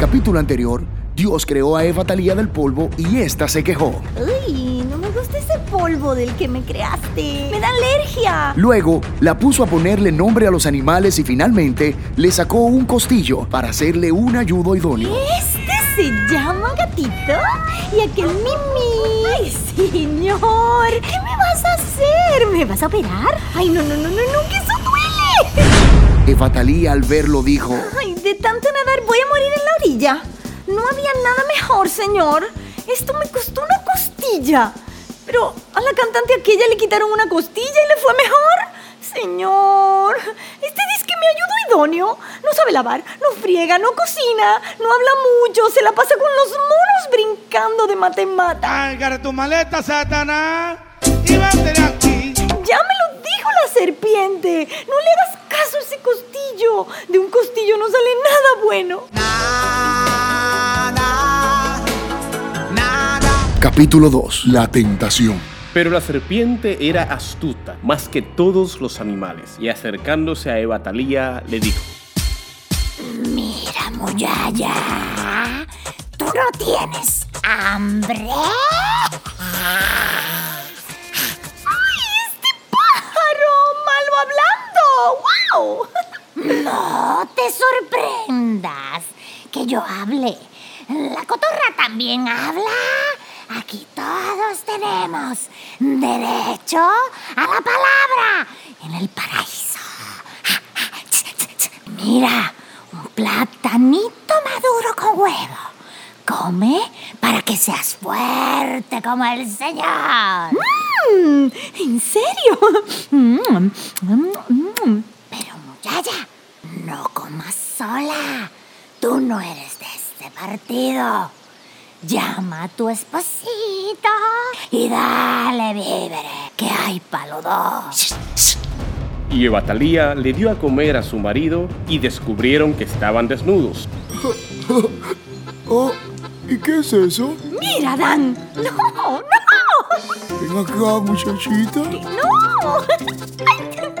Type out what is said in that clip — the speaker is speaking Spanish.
capítulo anterior, Dios creó a Eva Talía del polvo y ésta se quejó. Uy, no me gusta ese polvo del que me creaste. Me da alergia. Luego la puso a ponerle nombre a los animales y finalmente le sacó un costillo para hacerle un ayudo idóneo. Este se llama gatito y aquel mimi. Ay, señor, ¿qué me vas a hacer? ¿Me vas a operar? Ay, no, no, no, no, no, que eso duele. Eva Talía al verlo dijo, Ay, de tanto nadar voy a morir en la No había nada mejor, señor. Esto me costó una costilla. Pero a la cantante aquella le quitaron una costilla y le fue mejor. Señor, este dice que me ayudo idóneo. No sabe lavar, no friega, no cocina, no habla mucho, se la pasa con los monos brincando de matemáticas. Agarra tu maleta, Satanás, y de aquí. Ya me lo dijo la serpiente. No le hagas caso a ese costillo. De un costillo no sale nada bueno. Capítulo 2, la tentación. Pero la serpiente era astuta, más que todos los animales, y acercándose a Eva Talía le dijo, Mira, Muyaya, ¿tú no tienes hambre? ¡Ay, este pájaro malo hablando! ¡Wow! No te sorprendas que yo hable. La cotorra también habla. Aquí todos tenemos derecho a la palabra en el paraíso. Mira, un platanito maduro con huevo. Come para que seas fuerte como el Señor. ¿En serio? Mm, Pero muchacha, no comas sola. Tú no eres de este partido. Llama a tu esposito y dale víveres, que hay palo dos. y Eva Talía le dio a comer a su marido y descubrieron que estaban desnudos. Oh, ¿y qué es eso? Mira, Dan. No, no, Ven acá, muchachita. no. Ay, ay.